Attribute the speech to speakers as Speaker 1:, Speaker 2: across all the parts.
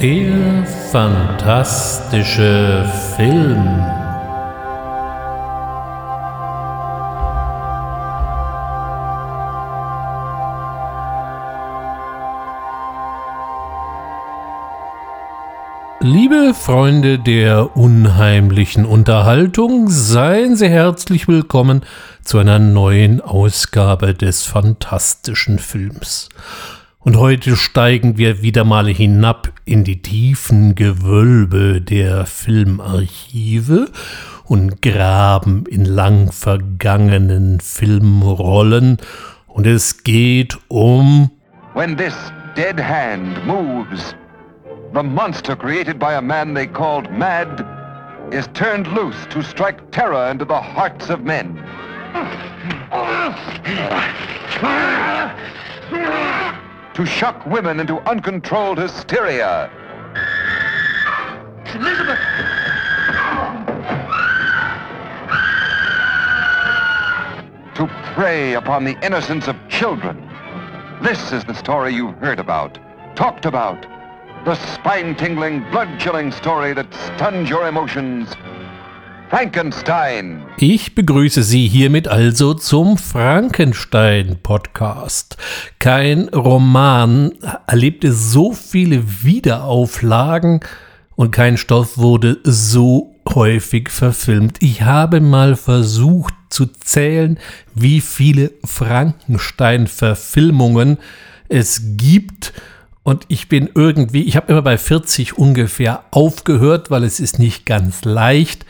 Speaker 1: Der fantastische Film. Liebe Freunde der unheimlichen Unterhaltung, seien Sie herzlich willkommen zu einer neuen Ausgabe des fantastischen Films. Und heute steigen wir wieder mal hinab in die tiefen Gewölbe der Filmarchive und graben in lang vergangenen Filmrollen. Und es geht um
Speaker 2: When this dead hand moves The monster created by a man they called Mad is turned loose to strike terror into the hearts of men. to shock women into uncontrolled hysteria. Elizabeth! To prey upon the innocence of children. This is the story you've heard about, talked about, The spine-tingling, blood-chilling story that stuns your emotions. Frankenstein.
Speaker 1: Ich begrüße Sie hiermit also zum Frankenstein-Podcast. Kein Roman erlebte so viele Wiederauflagen und kein Stoff wurde so häufig verfilmt. Ich habe mal versucht zu zählen, wie viele Frankenstein-Verfilmungen es gibt und ich bin irgendwie, ich habe immer bei 40 ungefähr aufgehört, weil es ist nicht ganz leicht,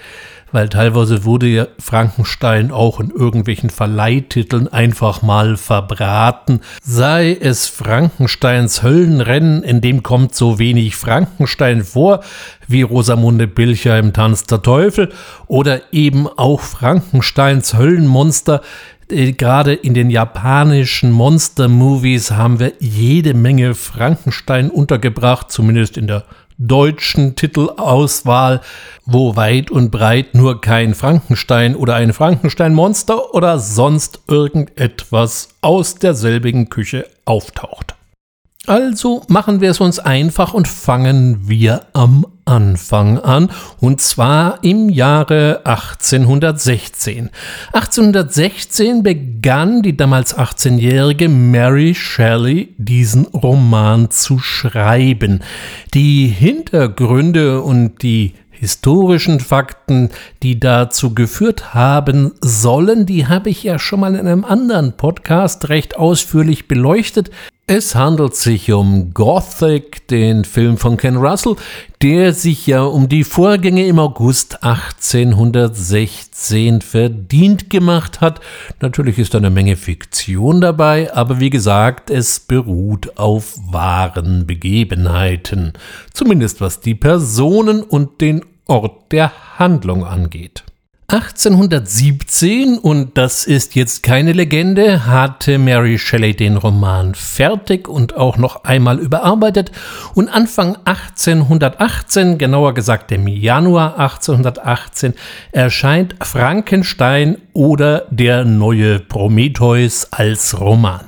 Speaker 1: weil teilweise wurde ja Frankenstein auch in irgendwelchen Verleihtiteln einfach mal verbraten. Sei es Frankensteins Höllenrennen, in dem kommt so wenig Frankenstein vor, wie Rosamunde Pilcher im Tanz der Teufel, oder eben auch Frankensteins Höllenmonster, äh, gerade in den japanischen Monster-Movies haben wir jede Menge Frankenstein untergebracht, zumindest in der deutschen Titelauswahl, wo weit und breit nur kein Frankenstein oder ein Frankenstein-Monster oder sonst irgendetwas aus derselbigen Küche auftaucht. Also machen wir es uns einfach und fangen wir am Anfang an, und zwar im Jahre 1816. 1816 begann die damals 18-jährige Mary Shelley diesen Roman zu schreiben. Die Hintergründe und die historischen Fakten, die dazu geführt haben sollen, die habe ich ja schon mal in einem anderen Podcast recht ausführlich beleuchtet. Es handelt sich um Gothic, den Film von Ken Russell, der sich ja um die Vorgänge im August 1816 verdient gemacht hat. Natürlich ist eine Menge Fiktion dabei, aber wie gesagt, es beruht auf wahren Begebenheiten, zumindest was die Personen und den Ort der Handlung angeht. 1817, und das ist jetzt keine Legende, hatte Mary Shelley den Roman fertig und auch noch einmal überarbeitet. Und Anfang 1818, genauer gesagt im Januar 1818, erscheint Frankenstein oder der neue Prometheus als Roman.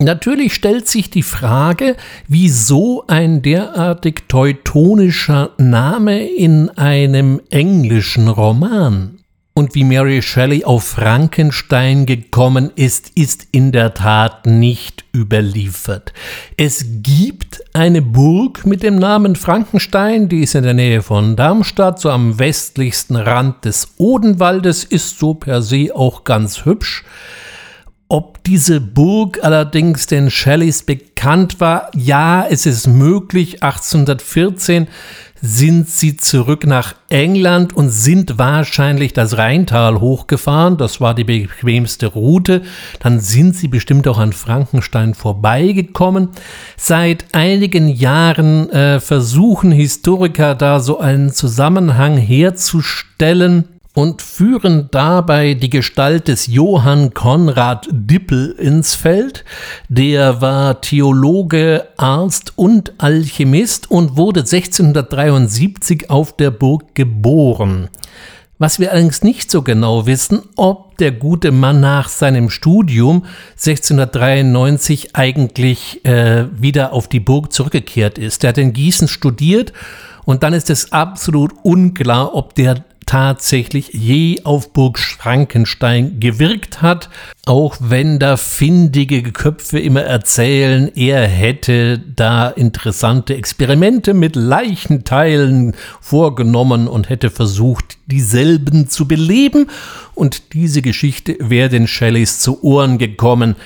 Speaker 1: Natürlich stellt sich die Frage, wieso ein derartig teutonischer Name in einem englischen Roman? Und wie Mary Shelley auf Frankenstein gekommen ist, ist in der Tat nicht überliefert. Es gibt eine Burg mit dem Namen Frankenstein, die ist in der Nähe von Darmstadt, so am westlichsten Rand des Odenwaldes, ist so per se auch ganz hübsch. Ob diese Burg allerdings den Shelleys bekannt war, ja, es ist möglich. 1814 sind sie zurück nach England und sind wahrscheinlich das Rheintal hochgefahren. Das war die bequemste Route. Dann sind sie bestimmt auch an Frankenstein vorbeigekommen. Seit einigen Jahren äh, versuchen Historiker da so einen Zusammenhang herzustellen und führen dabei die Gestalt des Johann Konrad Dippel ins Feld. Der war Theologe, Arzt und Alchemist und wurde 1673 auf der Burg geboren. Was wir allerdings nicht so genau wissen, ob der gute Mann nach seinem Studium 1693 eigentlich äh, wieder auf die Burg zurückgekehrt ist. Er hat in Gießen studiert und dann ist es absolut unklar, ob der tatsächlich je auf Burg Frankenstein gewirkt hat, auch wenn da findige Köpfe immer erzählen, er hätte da interessante Experimente mit Leichenteilen vorgenommen und hätte versucht, dieselben zu beleben, und diese Geschichte wäre den Shelleys zu Ohren gekommen,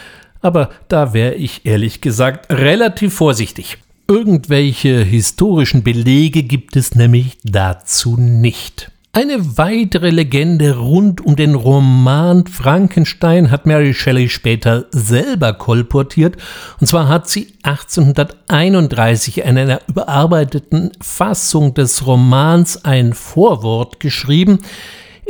Speaker 1: aber da wäre ich ehrlich gesagt relativ vorsichtig. Irgendwelche historischen Belege gibt es nämlich dazu nicht. Eine weitere Legende rund um den Roman Frankenstein hat Mary Shelley später selber kolportiert. Und zwar hat sie 1831 in einer überarbeiteten Fassung des Romans ein Vorwort geschrieben,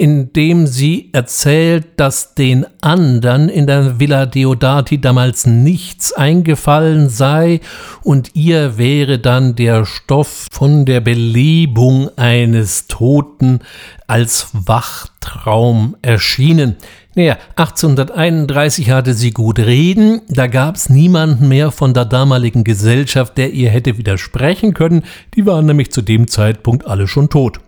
Speaker 1: indem sie erzählt, dass den anderen in der Villa Deodati damals nichts eingefallen sei und ihr wäre dann der Stoff von der Belebung eines Toten als Wachtraum erschienen. Naja, 1831 hatte sie gut reden, da gab es niemanden mehr von der damaligen Gesellschaft, der ihr hätte widersprechen können, die waren nämlich zu dem Zeitpunkt alle schon tot.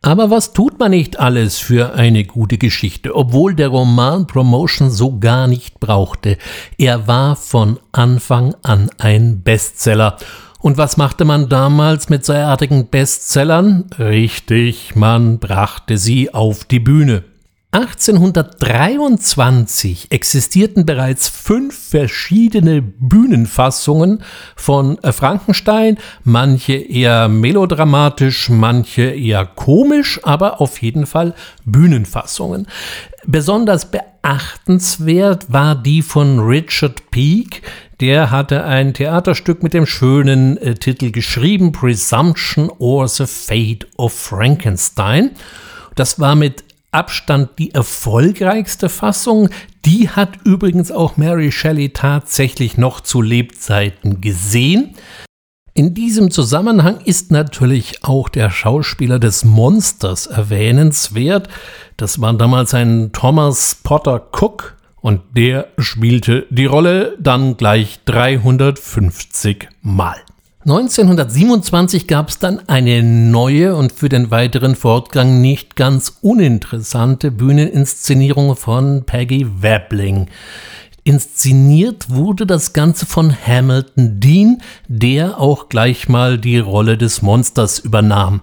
Speaker 1: Aber was tut man nicht alles für eine gute Geschichte, obwohl der Roman Promotion so gar nicht brauchte. Er war von Anfang an ein Bestseller. Und was machte man damals mit solcherartigen Bestsellern? Richtig, man brachte sie auf die Bühne. 1823 existierten bereits fünf verschiedene Bühnenfassungen von äh, Frankenstein, manche eher melodramatisch, manche eher komisch, aber auf jeden Fall Bühnenfassungen. Besonders beachtenswert war die von Richard Peake, der hatte ein Theaterstück mit dem schönen äh, Titel geschrieben, Presumption or the Fate of Frankenstein. Das war mit Abstand die erfolgreichste Fassung. Die hat übrigens auch Mary Shelley tatsächlich noch zu Lebzeiten gesehen. In diesem Zusammenhang ist natürlich auch der Schauspieler des Monsters erwähnenswert. Das war damals ein Thomas Potter Cook und der spielte die Rolle dann gleich 350 Mal. 1927 gab es dann eine neue und für den weiteren Fortgang nicht ganz uninteressante Bühneninszenierung von Peggy Webbling. Inszeniert wurde das Ganze von Hamilton Dean, der auch gleich mal die Rolle des Monsters übernahm.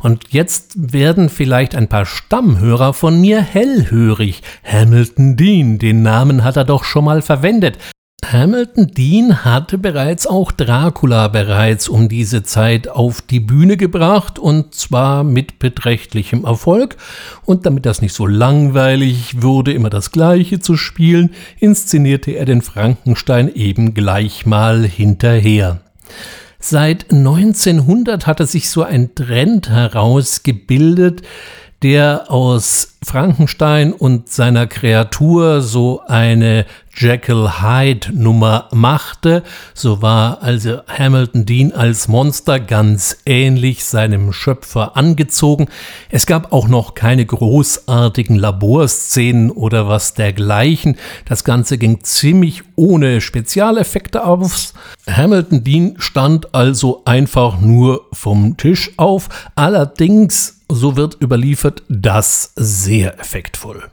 Speaker 1: Und jetzt werden vielleicht ein paar Stammhörer von mir hellhörig. Hamilton Dean, den Namen hat er doch schon mal verwendet. Hamilton Dean hatte bereits auch Dracula bereits um diese Zeit auf die Bühne gebracht und zwar mit beträchtlichem Erfolg. Und damit das nicht so langweilig wurde, immer das Gleiche zu spielen, inszenierte er den Frankenstein eben gleich mal hinterher. Seit 1900 hatte sich so ein Trend herausgebildet, der aus Frankenstein und seiner Kreatur so eine Jekyll Hyde Nummer machte, so war also Hamilton Dean als Monster ganz ähnlich seinem Schöpfer angezogen. Es gab auch noch keine großartigen Laborszenen oder was dergleichen. Das Ganze ging ziemlich ohne Spezialeffekte aus. Hamilton Dean stand also einfach nur vom Tisch auf. Allerdings, so wird überliefert, das sehr effektvoll.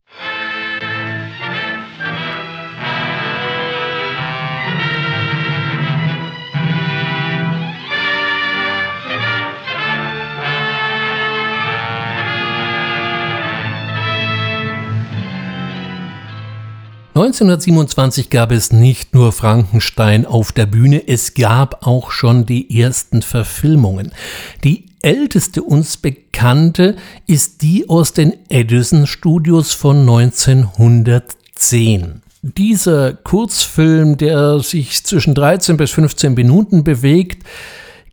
Speaker 1: 1927 gab es nicht nur Frankenstein auf der Bühne, es gab auch schon die ersten Verfilmungen. Die älteste uns bekannte ist die aus den Edison Studios von 1910. Dieser Kurzfilm, der sich zwischen 13 bis 15 Minuten bewegt,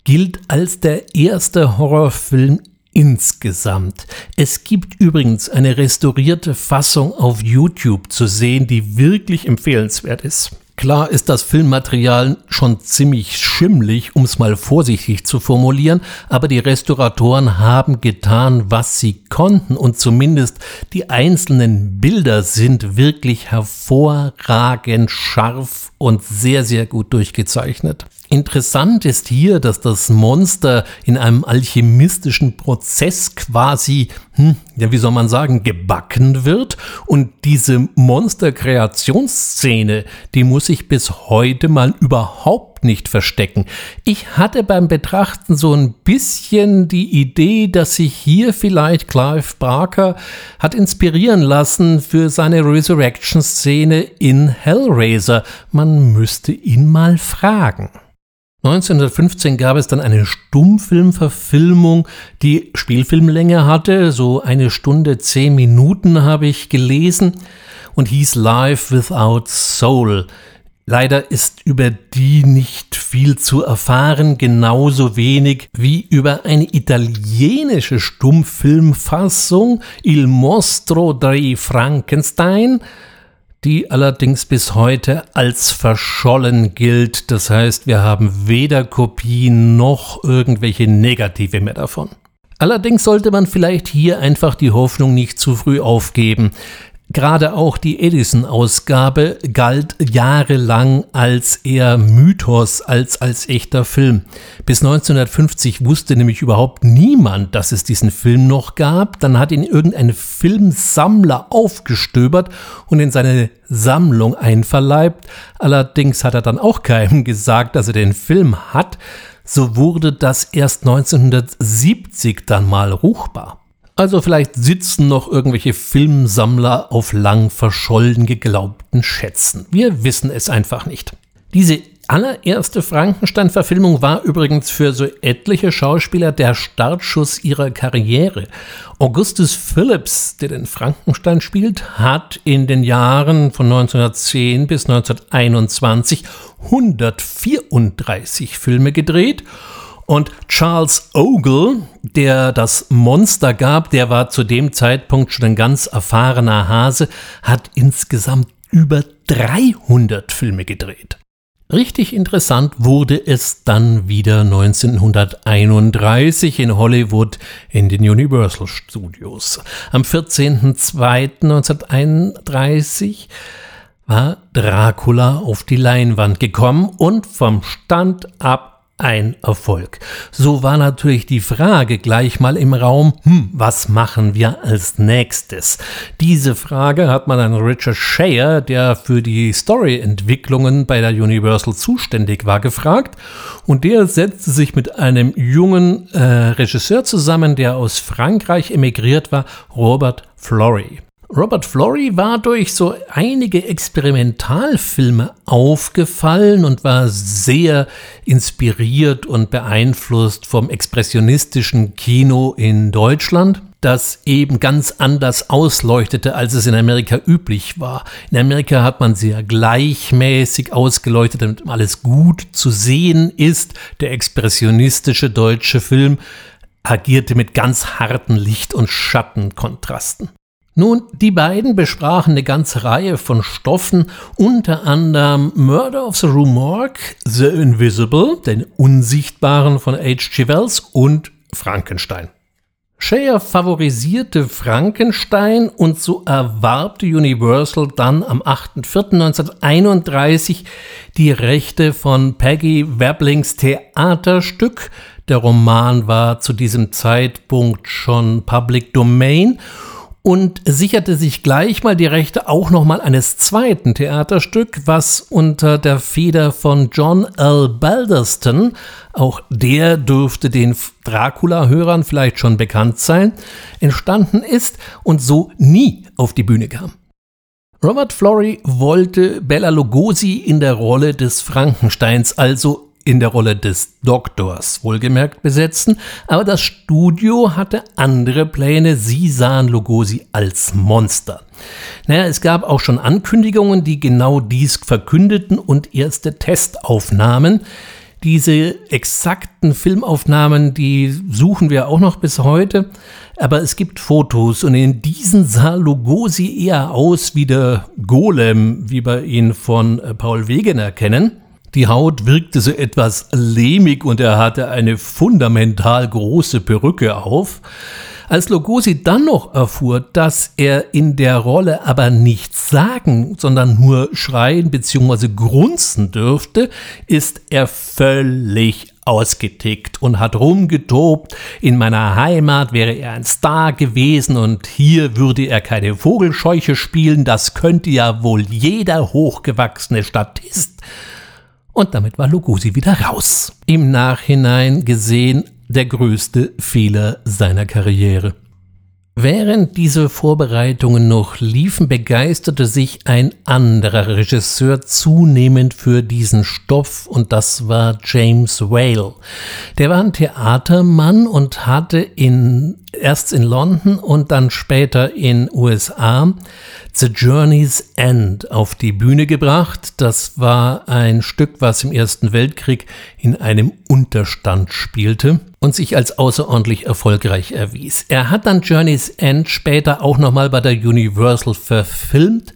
Speaker 1: gilt als der erste Horrorfilm insgesamt. Es gibt übrigens eine restaurierte Fassung auf YouTube zu sehen, die wirklich empfehlenswert ist. Klar ist das Filmmaterial schon ziemlich schimmlig, um es mal vorsichtig zu formulieren, aber die Restauratoren haben getan, was sie konnten und zumindest die einzelnen Bilder sind wirklich hervorragend scharf und sehr, sehr gut durchgezeichnet. Interessant ist hier, dass das Monster in einem alchemistischen Prozess quasi, hm, ja, wie soll man sagen, gebacken wird. Und diese Monsterkreationsszene, die muss sich bis heute mal überhaupt nicht verstecken. Ich hatte beim Betrachten so ein bisschen die Idee, dass sich hier vielleicht Clive Barker hat inspirieren lassen für seine Resurrection-Szene in Hellraiser. Man müsste ihn mal fragen. 1915 gab es dann eine Stummfilmverfilmung, die Spielfilmlänge hatte, so eine Stunde zehn Minuten habe ich gelesen und hieß Life Without Soul. Leider ist über die nicht viel zu erfahren, genauso wenig wie über eine italienische Stummfilmfassung Il Mostro dei Frankenstein, die allerdings bis heute als verschollen gilt. Das heißt, wir haben weder Kopien noch irgendwelche Negative mehr davon. Allerdings sollte man vielleicht hier einfach die Hoffnung nicht zu früh aufgeben. Gerade auch die Edison-Ausgabe galt jahrelang als eher Mythos als als echter Film. Bis 1950 wusste nämlich überhaupt niemand, dass es diesen Film noch gab. Dann hat ihn irgendein Filmsammler aufgestöbert und in seine Sammlung einverleibt. Allerdings hat er dann auch keinem gesagt, dass er den Film hat. So wurde das erst 1970 dann mal ruchbar. Also vielleicht sitzen noch irgendwelche Filmsammler auf lang verschollen geglaubten Schätzen. Wir wissen es einfach nicht. Diese allererste Frankenstein-Verfilmung war übrigens für so etliche Schauspieler der Startschuss ihrer Karriere. Augustus Phillips, der den Frankenstein spielt, hat in den Jahren von 1910 bis 1921 134 Filme gedreht und Charles Ogle, der das Monster gab, der war zu dem Zeitpunkt schon ein ganz erfahrener Hase, hat insgesamt über 300 Filme gedreht. Richtig interessant wurde es dann wieder 1931 in Hollywood in den Universal Studios. Am 14.02.1931 war Dracula auf die Leinwand gekommen und vom Stand ab ein Erfolg. So war natürlich die Frage gleich mal im Raum, hm, was machen wir als nächstes? Diese Frage hat man an Richard Shea, der für die Storyentwicklungen bei der Universal zuständig war, gefragt und der setzte sich mit einem jungen äh, Regisseur zusammen, der aus Frankreich emigriert war, Robert Flory. Robert Flory war durch so einige Experimentalfilme aufgefallen und war sehr inspiriert und beeinflusst vom expressionistischen Kino in Deutschland das eben ganz anders ausleuchtete, als es in Amerika üblich war. In Amerika hat man sehr gleichmäßig ausgeleuchtet, damit alles gut zu sehen ist. Der expressionistische deutsche Film agierte mit ganz harten Licht- und Schattenkontrasten. Nun, die beiden besprachen eine ganze Reihe von Stoffen, unter anderem Murder of the Rue The Invisible, den Unsichtbaren von H.G. Wells und Frankenstein. Shea favorisierte Frankenstein und so erwarb Universal dann am 8.4.1931 die Rechte von Peggy Weblings Theaterstück. Der Roman war zu diesem Zeitpunkt schon Public Domain und sicherte sich gleich mal die Rechte auch nochmal eines zweiten Theaterstück, was unter der Feder von John L. Balderston, auch der dürfte den Dracula-Hörern vielleicht schon bekannt sein, entstanden ist und so nie auf die Bühne kam. Robert Flory wollte Bella Lugosi in der Rolle des Frankensteins, also in der Rolle des Doktors wohlgemerkt besetzen, aber das Studio hatte andere Pläne. Sie sahen Lugosi als Monster. Naja, es gab auch schon Ankündigungen, die genau dies verkündeten und erste Testaufnahmen. Diese exakten Filmaufnahmen, die suchen wir auch noch bis heute. Aber es gibt Fotos und in diesen sah Lugosi eher aus wie der Golem, wie wir ihn von äh, Paul Wegener kennen. Die Haut wirkte so etwas lehmig und er hatte eine fundamental große Perücke auf. Als Lugosi dann noch erfuhr, dass er in der Rolle aber nichts sagen, sondern nur schreien bzw. grunzen dürfte, ist er völlig ausgetickt und hat rumgetobt. In meiner Heimat wäre er ein Star gewesen und hier würde er keine Vogelscheuche spielen. Das könnte ja wohl jeder hochgewachsene Statist. Und damit war Lugosi wieder raus. Im Nachhinein gesehen der größte Fehler seiner Karriere. Während diese Vorbereitungen noch liefen, begeisterte sich ein anderer Regisseur zunehmend für diesen Stoff und das war James Whale. Der war ein Theatermann und hatte in, erst in London und dann später in USA The Journey's End auf die Bühne gebracht. Das war ein Stück, was im Ersten Weltkrieg in einem Unterstand spielte und sich als außerordentlich erfolgreich erwies. Er hat dann Journey's End später auch nochmal bei der Universal verfilmt.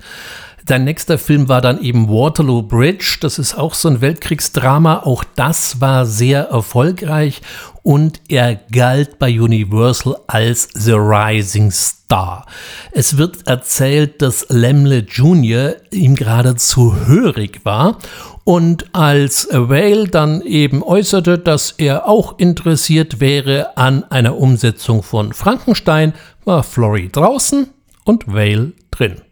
Speaker 1: Sein nächster Film war dann eben Waterloo Bridge. Das ist auch so ein Weltkriegsdrama. Auch das war sehr erfolgreich und er galt bei Universal als The Rising Star. Es wird erzählt, dass Lemle Jr. ihm geradezu hörig war und als Whale dann eben äußerte, dass er auch interessiert wäre an einer Umsetzung von Frankenstein, war Flory draußen und Whale drin.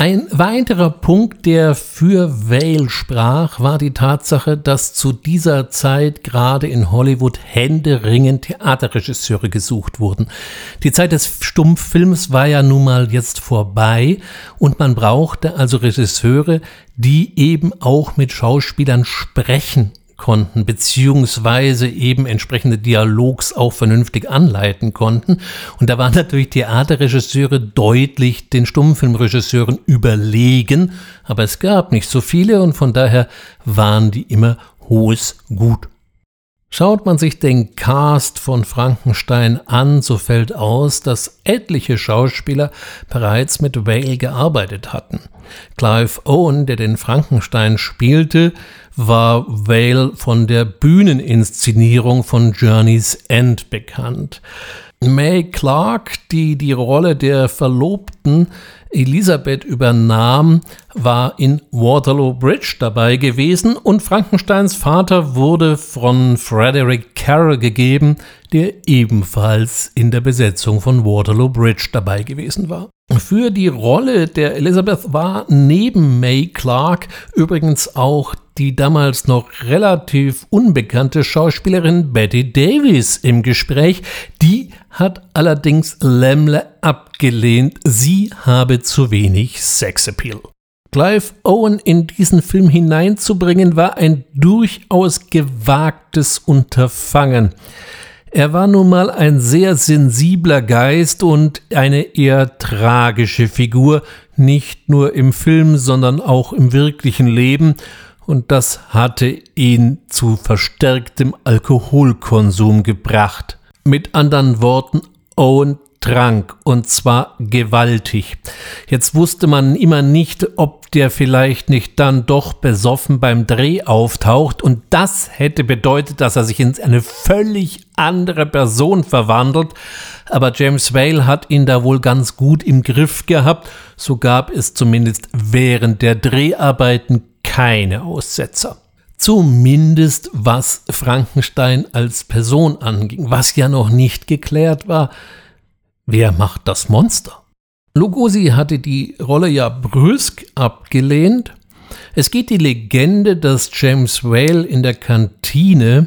Speaker 1: Ein weiterer Punkt, der für Vale sprach, war die Tatsache, dass zu dieser Zeit gerade in Hollywood händeringend Theaterregisseure gesucht wurden. Die Zeit des Stummfilms war ja nun mal jetzt vorbei und man brauchte also Regisseure, die eben auch mit Schauspielern sprechen konnten, beziehungsweise eben entsprechende Dialogs auch vernünftig anleiten konnten. Und da waren natürlich Theaterregisseure deutlich den Stummfilmregisseuren überlegen, aber es gab nicht so viele und von daher waren die immer hohes Gut. Schaut man sich den Cast von Frankenstein an, so fällt aus, dass etliche Schauspieler bereits mit Whale gearbeitet hatten. Clive Owen, der den Frankenstein spielte, war Vale von der Bühneninszenierung von Journey's End bekannt. May Clark, die die Rolle der Verlobten Elisabeth übernahm, war in Waterloo Bridge dabei gewesen und Frankensteins Vater wurde von Frederick Carroll gegeben, der ebenfalls in der Besetzung von Waterloo Bridge dabei gewesen war. Für die Rolle der Elizabeth war neben May Clark übrigens auch die damals noch relativ unbekannte Schauspielerin Betty Davis im Gespräch. Die hat allerdings Lemle abgelehnt, sie habe zu wenig Sexappeal. Clive Owen in diesen Film hineinzubringen, war ein durchaus gewagtes Unterfangen. Er war nun mal ein sehr sensibler Geist und eine eher tragische Figur, nicht nur im Film, sondern auch im wirklichen Leben, und das hatte ihn zu verstärktem Alkoholkonsum gebracht. Mit anderen Worten, Owen trank und zwar gewaltig. Jetzt wusste man immer nicht, ob der vielleicht nicht dann doch besoffen beim Dreh auftaucht und das hätte bedeutet, dass er sich in eine völlig andere Person verwandelt. Aber James Vale hat ihn da wohl ganz gut im Griff gehabt. So gab es zumindest während der Dreharbeiten keine Aussetzer. Zumindest was Frankenstein als Person anging, was ja noch nicht geklärt war. Wer macht das Monster? Lugosi hatte die Rolle ja brüsk abgelehnt. Es geht die Legende, dass James Whale in der Kantine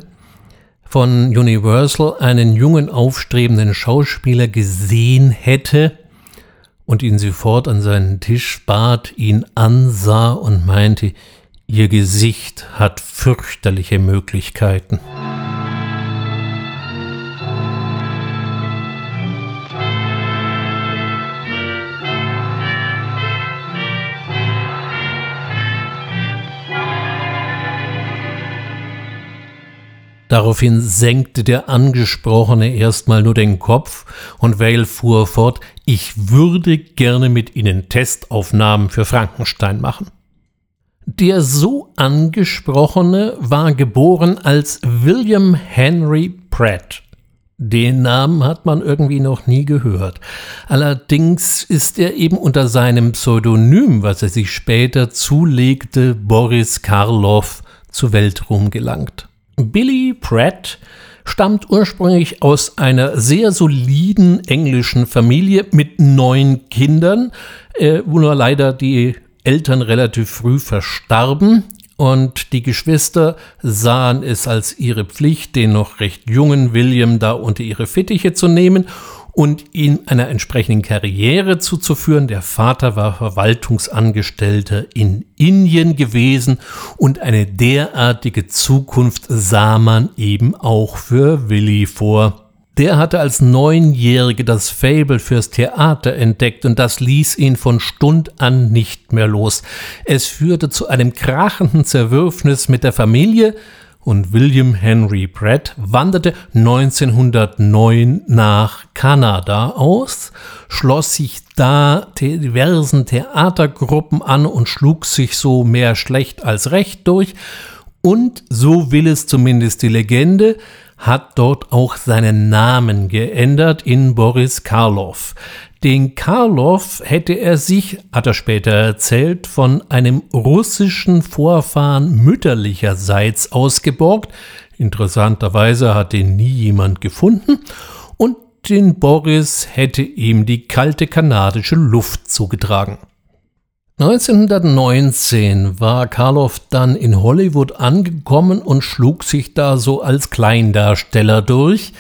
Speaker 1: von Universal einen jungen aufstrebenden Schauspieler gesehen hätte und ihn sofort an seinen Tisch bat, ihn ansah und meinte, ihr Gesicht hat fürchterliche Möglichkeiten. Daraufhin senkte der Angesprochene erstmal nur den Kopf und Vale fuhr fort, ich würde gerne mit Ihnen Testaufnahmen für Frankenstein machen. Der so angesprochene war geboren als William Henry Pratt. Den Namen hat man irgendwie noch nie gehört. Allerdings ist er eben unter seinem Pseudonym, was er sich später zulegte, Boris Karloff, zu Weltruhm gelangt. Billy Pratt stammt ursprünglich aus einer sehr soliden englischen Familie mit neun Kindern, äh, wo nur leider die Eltern relativ früh verstarben. Und die Geschwister sahen es als ihre Pflicht, den noch recht jungen William da unter ihre Fittiche zu nehmen und ihm einer entsprechenden Karriere zuzuführen. Der Vater war Verwaltungsangestellter in Indien gewesen und eine derartige Zukunft sah man eben auch für Willi vor. Der hatte als Neunjährige das Fable fürs Theater entdeckt und das ließ ihn von Stund an nicht mehr los. Es führte zu einem krachenden Zerwürfnis mit der Familie, und William Henry Pratt wanderte 1909 nach Kanada aus, schloss sich da diversen Theatergruppen an und schlug sich so mehr schlecht als recht durch und, so will es zumindest die Legende, hat dort auch seinen Namen geändert in Boris Karloff. Den Karloff hätte er sich, hat er später erzählt, von einem russischen Vorfahren mütterlicherseits ausgeborgt. Interessanterweise hat ihn nie jemand gefunden. Und den Boris hätte ihm die kalte kanadische Luft zugetragen. 1919 war Karloff dann in Hollywood angekommen und schlug sich da so als Kleindarsteller durch.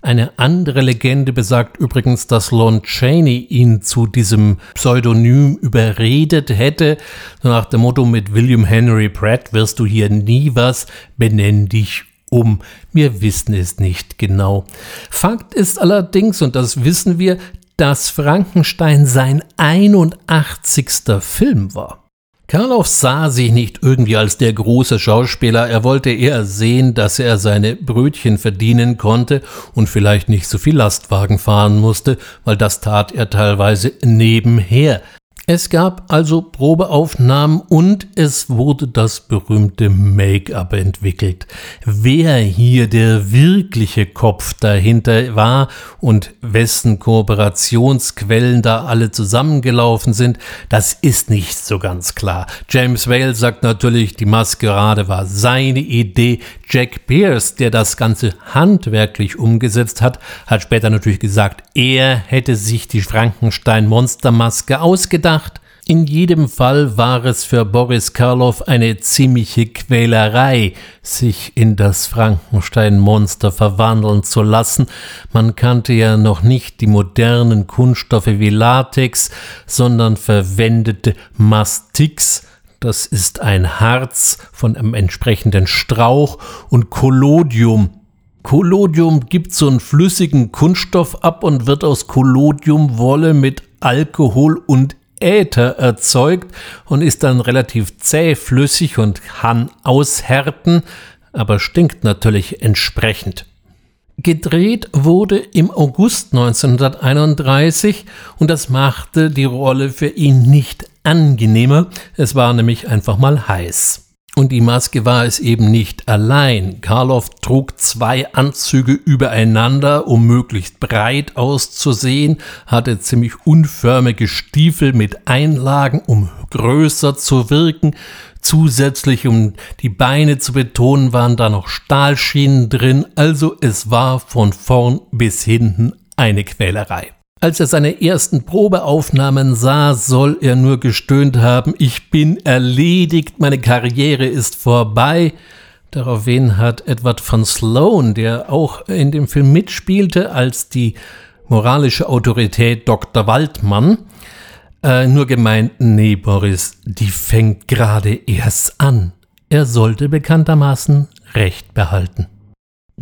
Speaker 1: Eine andere Legende besagt übrigens, dass Lon Chaney ihn zu diesem Pseudonym überredet hätte, nach dem Motto mit William Henry Pratt wirst du hier nie was, benenn dich um. Wir wissen es nicht genau. Fakt ist allerdings, und das wissen wir, dass Frankenstein sein 81. Film war. Karloff sah sich nicht irgendwie als der große Schauspieler, er wollte eher sehen, dass er seine Brötchen verdienen konnte und vielleicht nicht so viel Lastwagen fahren musste, weil das tat er teilweise nebenher. Es gab also Probeaufnahmen und es wurde das berühmte Make-up entwickelt. Wer hier der wirkliche Kopf dahinter war und wessen Kooperationsquellen da alle zusammengelaufen sind, das ist nicht so ganz klar. James Whale sagt natürlich, die Maskerade war seine Idee. Jack Pierce, der das Ganze handwerklich umgesetzt hat, hat später natürlich gesagt, er hätte sich die Frankenstein-Monstermaske ausgedacht. In jedem Fall war es für Boris Karloff eine ziemliche Quälerei, sich in das Frankenstein-Monster verwandeln zu lassen. Man kannte ja noch nicht die modernen Kunststoffe wie Latex, sondern verwendete Mastix, das ist ein Harz von einem entsprechenden Strauch und Collodium. Collodium gibt so einen flüssigen Kunststoff ab und wird aus Collodiumwolle mit Alkohol und Äther erzeugt und ist dann relativ zähflüssig und kann aushärten, aber stinkt natürlich entsprechend. Gedreht wurde im August 1931 und das machte die Rolle für ihn nicht angenehmer, es war nämlich einfach mal heiß. Und die Maske war es eben nicht allein. Karloff trug zwei Anzüge übereinander, um möglichst breit auszusehen, hatte ziemlich unförmige Stiefel mit Einlagen, um größer zu wirken. Zusätzlich, um die Beine zu betonen, waren da noch Stahlschienen drin, also es war von vorn bis hinten eine Quälerei. Als er seine ersten Probeaufnahmen sah, soll er nur gestöhnt haben, ich bin erledigt, meine Karriere ist vorbei. Daraufhin hat Edward von Sloan, der auch in dem Film mitspielte, als die moralische Autorität Dr. Waldmann, äh, nur gemeint, nee, Boris, die fängt gerade erst an. Er sollte bekanntermaßen Recht behalten.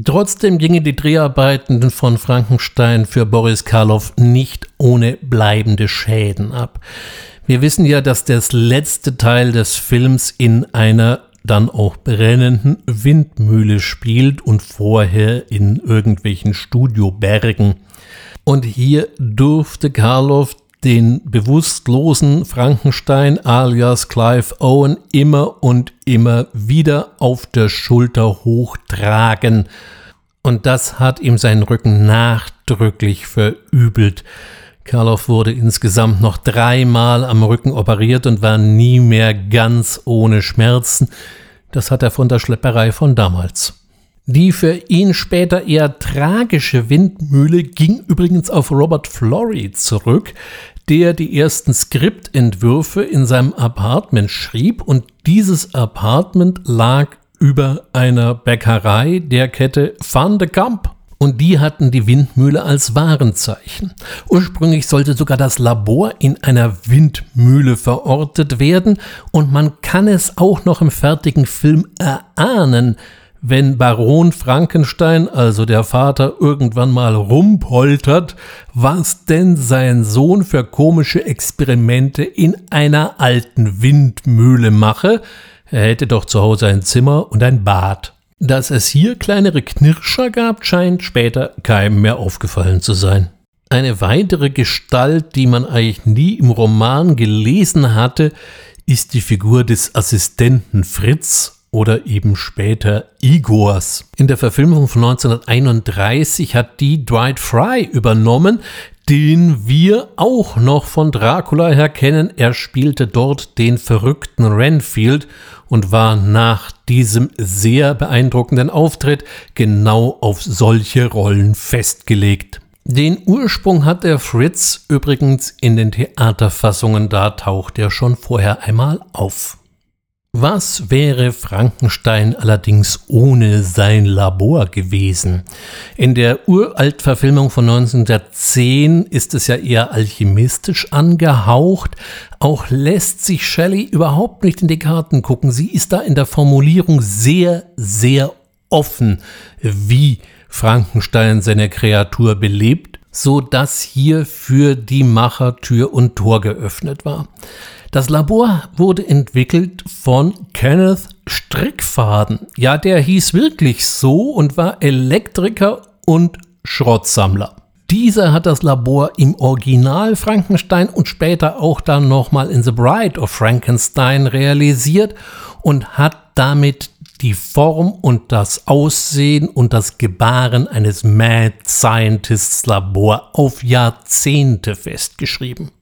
Speaker 1: Trotzdem gingen die Dreharbeiten von Frankenstein für Boris Karloff nicht ohne bleibende Schäden ab. Wir wissen ja, dass das letzte Teil des Films in einer dann auch brennenden Windmühle spielt und vorher in irgendwelchen Studiobergen. Und hier durfte Karloff den bewusstlosen Frankenstein alias Clive Owen immer und immer wieder auf der Schulter hochtragen. Und das hat ihm seinen Rücken nachdrücklich verübelt. Karloff wurde insgesamt noch dreimal am Rücken operiert und war nie mehr ganz ohne Schmerzen. Das hat er von der Schlepperei von damals. Die für ihn später eher tragische Windmühle ging übrigens auf Robert Flory zurück, der die ersten Skriptentwürfe in seinem Apartment schrieb und dieses Apartment lag über einer Bäckerei der Kette Van de Kamp. Und die hatten die Windmühle als Warenzeichen. Ursprünglich sollte sogar das Labor in einer Windmühle verortet werden und man kann es auch noch im fertigen Film erahnen, wenn Baron Frankenstein, also der Vater, irgendwann mal rumpoltert, was denn sein Sohn für komische Experimente in einer alten Windmühle mache, er hätte doch zu Hause ein Zimmer und ein Bad. Dass es hier kleinere Knirscher gab, scheint später keinem mehr aufgefallen zu sein. Eine weitere Gestalt, die man eigentlich nie im Roman gelesen hatte, ist die Figur des Assistenten Fritz oder eben später Igors. In der Verfilmung von 1931 hat die Dwight Fry übernommen, den wir auch noch von Dracula her kennen. Er spielte dort den verrückten Renfield und war nach diesem sehr beeindruckenden Auftritt genau auf solche Rollen festgelegt. Den Ursprung hat der Fritz übrigens in den Theaterfassungen, da taucht er schon vorher einmal auf. Was wäre Frankenstein allerdings ohne sein Labor gewesen? In der Uraltverfilmung von 1910 ist es ja eher alchemistisch angehaucht. Auch lässt sich Shelley überhaupt nicht in die Karten gucken. Sie ist da in der Formulierung sehr, sehr offen, wie Frankenstein seine Kreatur belebt, so dass hier für die Macher Tür und Tor geöffnet war. Das Labor wurde entwickelt von Kenneth Strickfaden. Ja, der hieß wirklich so und war Elektriker und Schrottsammler. Dieser hat das Labor im Original Frankenstein und später auch dann nochmal in The Bride of Frankenstein realisiert und hat damit die Form und das Aussehen und das Gebaren eines Mad Scientists Labor auf Jahrzehnte festgeschrieben.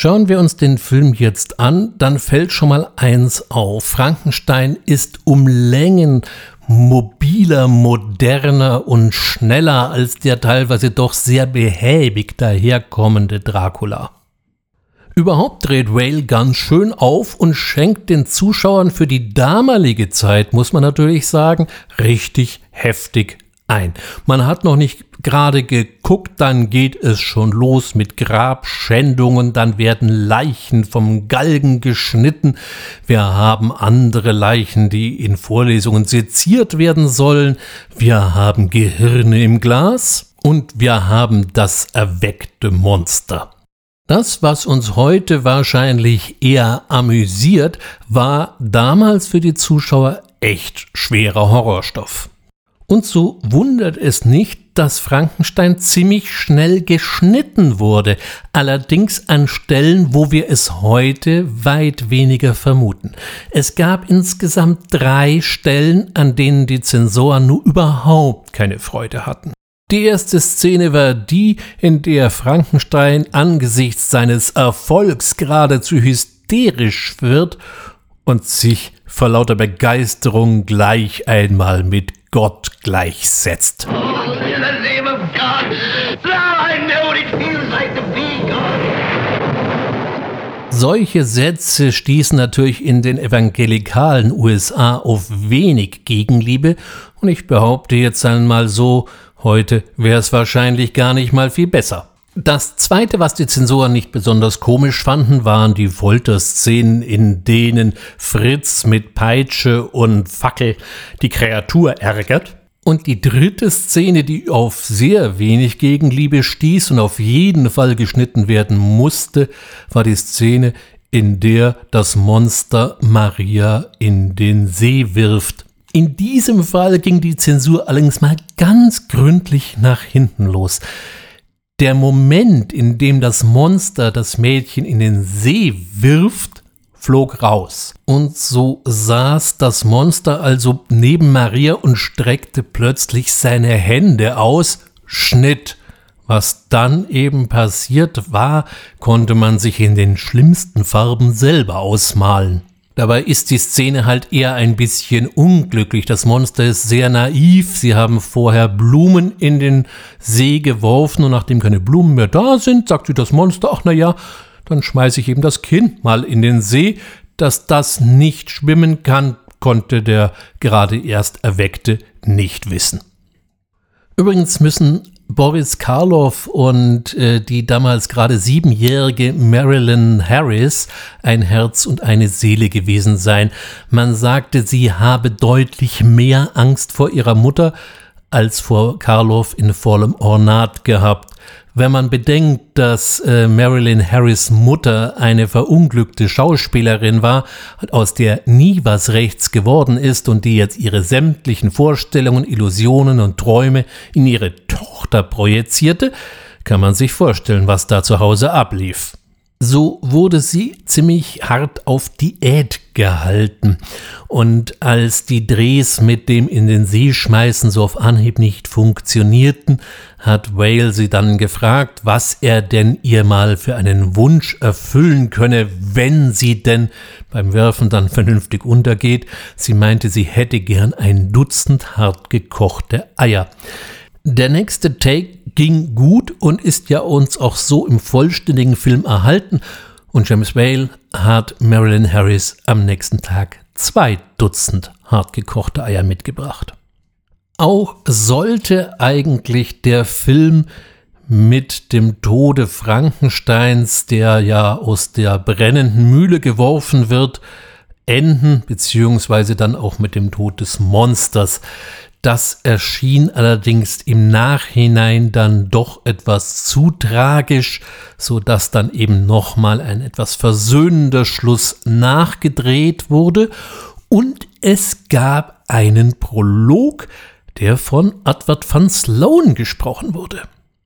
Speaker 1: Schauen wir uns den Film jetzt an, dann fällt schon mal eins auf. Frankenstein ist um Längen mobiler, moderner und schneller als der teilweise doch sehr behäbig daherkommende Dracula. Überhaupt dreht Whale ganz schön auf und schenkt den Zuschauern für die damalige Zeit, muss man natürlich sagen, richtig heftig ein. Man hat noch nicht gerade geguckt, dann geht es schon los mit Grabschändungen, dann werden Leichen vom Galgen geschnitten. Wir haben andere Leichen, die in Vorlesungen seziert werden sollen. Wir haben Gehirne im Glas und wir haben das erweckte Monster. Das, was uns heute wahrscheinlich eher amüsiert, war damals für die Zuschauer echt schwerer Horrorstoff. Und so wundert es nicht, dass Frankenstein ziemlich schnell geschnitten wurde, allerdings an Stellen, wo wir es heute weit weniger vermuten. Es gab insgesamt drei Stellen, an denen die Zensoren nur überhaupt keine Freude hatten. Die erste Szene war die, in der Frankenstein angesichts seines Erfolgs geradezu hysterisch wird und sich vor lauter Begeisterung gleich einmal mit Gott gleichsetzt. Solche Sätze stießen natürlich in den evangelikalen USA auf wenig Gegenliebe und ich behaupte jetzt einmal so, heute wäre es wahrscheinlich gar nicht mal viel besser. Das zweite, was die Zensoren nicht besonders komisch fanden, waren die Folterszenen, in denen Fritz mit Peitsche und Fackel die Kreatur ärgert. Und die dritte Szene, die auf sehr wenig Gegenliebe stieß und auf jeden Fall geschnitten werden musste, war die Szene, in der das Monster Maria in den See wirft. In diesem Fall ging die Zensur allerdings mal ganz gründlich nach hinten los. Der Moment, in dem das Monster das Mädchen in den See wirft, flog raus. Und so saß das Monster also neben Maria und streckte plötzlich seine Hände aus. Schnitt. Was dann eben passiert war, konnte man sich in den schlimmsten Farben selber ausmalen. Dabei ist die Szene halt eher ein bisschen unglücklich. Das Monster ist sehr naiv. Sie haben vorher Blumen in den See geworfen und nachdem keine Blumen mehr da sind, sagt sie das Monster, ach na ja, dann schmeiße ich eben das Kind mal in den See. Dass das nicht schwimmen kann, konnte der gerade erst Erweckte nicht wissen. Übrigens müssen Boris Karloff und äh, die damals gerade siebenjährige Marilyn Harris ein Herz und eine Seele gewesen sein. Man sagte, sie habe deutlich mehr Angst vor ihrer Mutter als vor Karloff in vollem Ornat gehabt. Wenn man bedenkt, dass äh, Marilyn Harris Mutter eine verunglückte Schauspielerin war, aus der nie was rechts geworden ist und die jetzt ihre sämtlichen Vorstellungen, Illusionen und Träume in ihre Tochter projizierte, kann man sich vorstellen, was da zu Hause ablief. So wurde sie ziemlich hart auf Diät gehalten. Und als die Drehs mit dem in den See schmeißen so auf Anhieb nicht funktionierten, hat Whale sie dann gefragt, was er denn ihr mal für einen Wunsch erfüllen könne, wenn sie denn beim Werfen dann vernünftig untergeht. Sie meinte, sie hätte gern ein Dutzend hart gekochte Eier. Der nächste Take ging gut und ist ja uns auch so im vollständigen Film erhalten. Und James Whale hat Marilyn Harris am nächsten Tag zwei Dutzend hartgekochte Eier mitgebracht. Auch sollte eigentlich der Film mit dem Tode Frankensteins, der ja aus der brennenden Mühle geworfen wird, enden, beziehungsweise dann auch mit dem Tod des Monsters. Das erschien allerdings im Nachhinein dann doch etwas zu tragisch, so dass dann eben nochmal ein etwas versöhnender Schluss nachgedreht wurde und es gab einen Prolog, der von Edward van Sloan gesprochen wurde.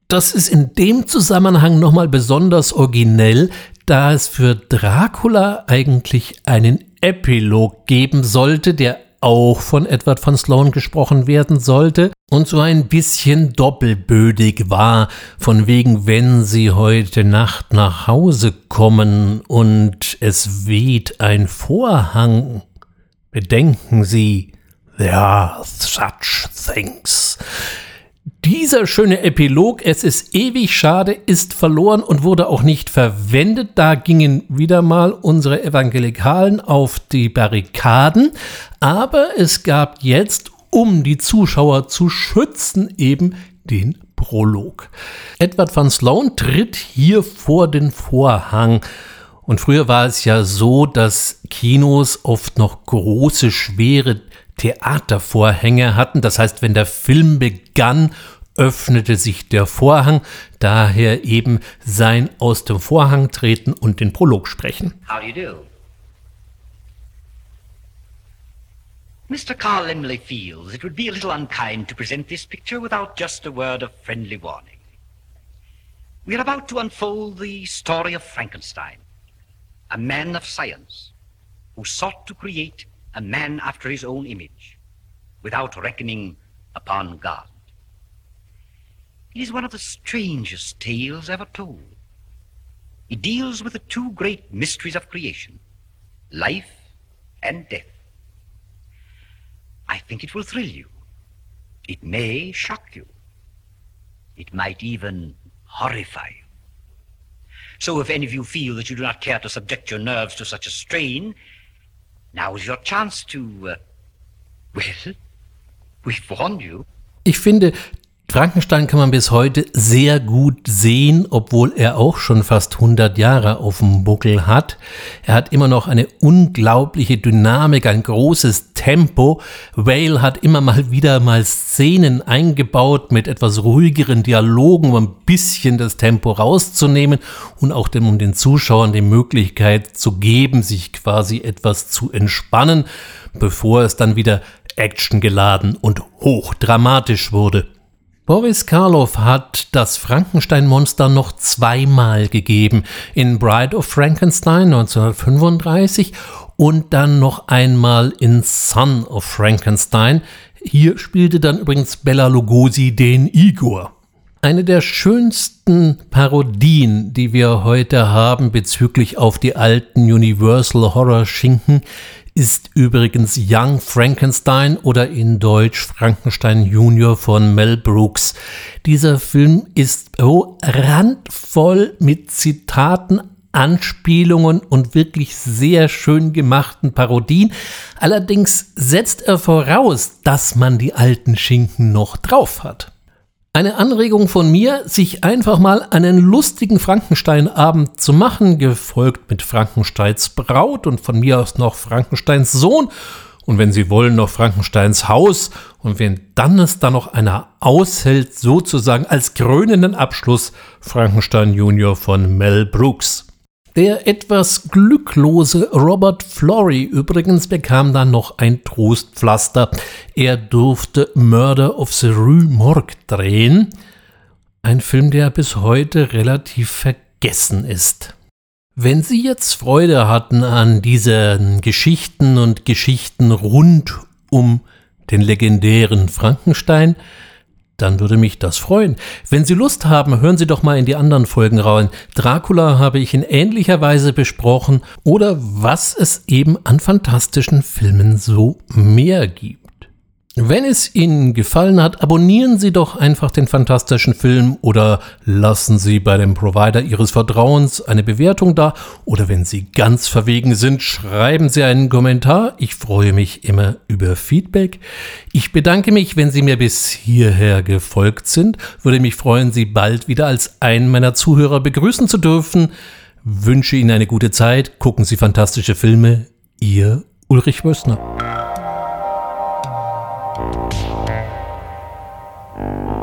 Speaker 1: Das ist in dem Zusammenhang nochmal besonders originell, da es für Dracula eigentlich einen Epilog geben sollte, der auch von Edward von Sloan gesprochen werden sollte und so ein bisschen doppelbödig war, von wegen, wenn Sie heute Nacht nach Hause kommen und es weht ein Vorhang, bedenken Sie, there are such things. Dieser schöne Epilog, es ist ewig schade, ist verloren und wurde auch nicht verwendet. Da gingen wieder mal unsere Evangelikalen auf die Barrikaden. Aber es gab jetzt, um die Zuschauer zu schützen, eben den Prolog. Edward van Sloan tritt hier vor den Vorhang. Und früher war es ja so, dass Kinos oft noch große, schwere Theatervorhänge hatten. Das heißt, wenn der Film begann, öffnete sich der Vorhang, daher eben sein aus dem Vorhang treten und den Prolog sprechen. How do you do?
Speaker 3: Mr. Carl Limley feels it would be a little unkind to present this picture without just a word of friendly warning. We are about to unfold the story of Frankenstein, a man of science who sought to create a man after his own image, without reckoning upon God. It is one of the strangest tales ever told. It deals with the two great mysteries of creation, life and death. I think it will thrill you. It may shock you. It might even horrify you. So if any of you feel that you do not care to subject your nerves to such a strain, Now is your chance to, uh, well, we've warned you.
Speaker 1: Ich finde, Frankenstein kann man bis heute sehr gut sehen, obwohl er auch schon fast 100 Jahre auf dem Buckel hat. Er hat immer noch eine unglaubliche Dynamik, ein großes Tempo. Whale hat immer mal wieder mal Szenen eingebaut mit etwas ruhigeren Dialogen, um ein bisschen das Tempo rauszunehmen und auch dem, um den Zuschauern die Möglichkeit zu geben, sich quasi etwas zu entspannen, bevor es dann wieder actiongeladen und hochdramatisch wurde. Boris Karloff hat das Frankenstein-Monster noch zweimal gegeben. In Bride of Frankenstein 1935 und dann noch einmal in Son of Frankenstein. Hier spielte dann übrigens Bella Lugosi den Igor. Eine der schönsten Parodien, die wir heute haben bezüglich auf die alten Universal Horror Schinken, ist übrigens Young Frankenstein oder in Deutsch Frankenstein Junior von Mel Brooks. Dieser Film ist so randvoll mit Zitaten, Anspielungen und wirklich sehr schön gemachten Parodien. Allerdings setzt er voraus, dass man die alten Schinken noch drauf hat. Eine Anregung von mir, sich einfach mal einen lustigen Frankenstein-Abend zu machen, gefolgt mit Frankensteins Braut und von mir aus noch Frankensteins Sohn und wenn Sie wollen noch Frankensteins Haus und wenn dann es da noch einer aushält, sozusagen als krönenden Abschluss Frankenstein Junior von Mel Brooks. Der etwas glücklose Robert Flory übrigens bekam dann noch ein Trostpflaster. Er durfte Murder of the Rue Morgue drehen. Ein Film, der bis heute relativ vergessen ist. Wenn Sie jetzt Freude hatten an diesen Geschichten und Geschichten rund um den legendären Frankenstein, dann würde mich das freuen. Wenn Sie Lust haben, hören Sie doch mal in die anderen Folgen rein. Dracula habe ich in ähnlicher Weise besprochen oder was es eben an fantastischen Filmen so mehr gibt. Wenn es Ihnen gefallen hat, abonnieren Sie doch einfach den fantastischen Film oder lassen Sie bei dem Provider Ihres Vertrauens eine Bewertung da oder wenn Sie ganz verwegen sind, schreiben Sie einen Kommentar. Ich freue mich immer über Feedback. Ich bedanke mich, wenn Sie mir bis hierher gefolgt sind. Würde mich freuen, Sie bald wieder als einen meiner Zuhörer begrüßen zu dürfen. Wünsche Ihnen eine gute Zeit. Gucken Sie fantastische Filme. Ihr Ulrich Wössner. Thank you.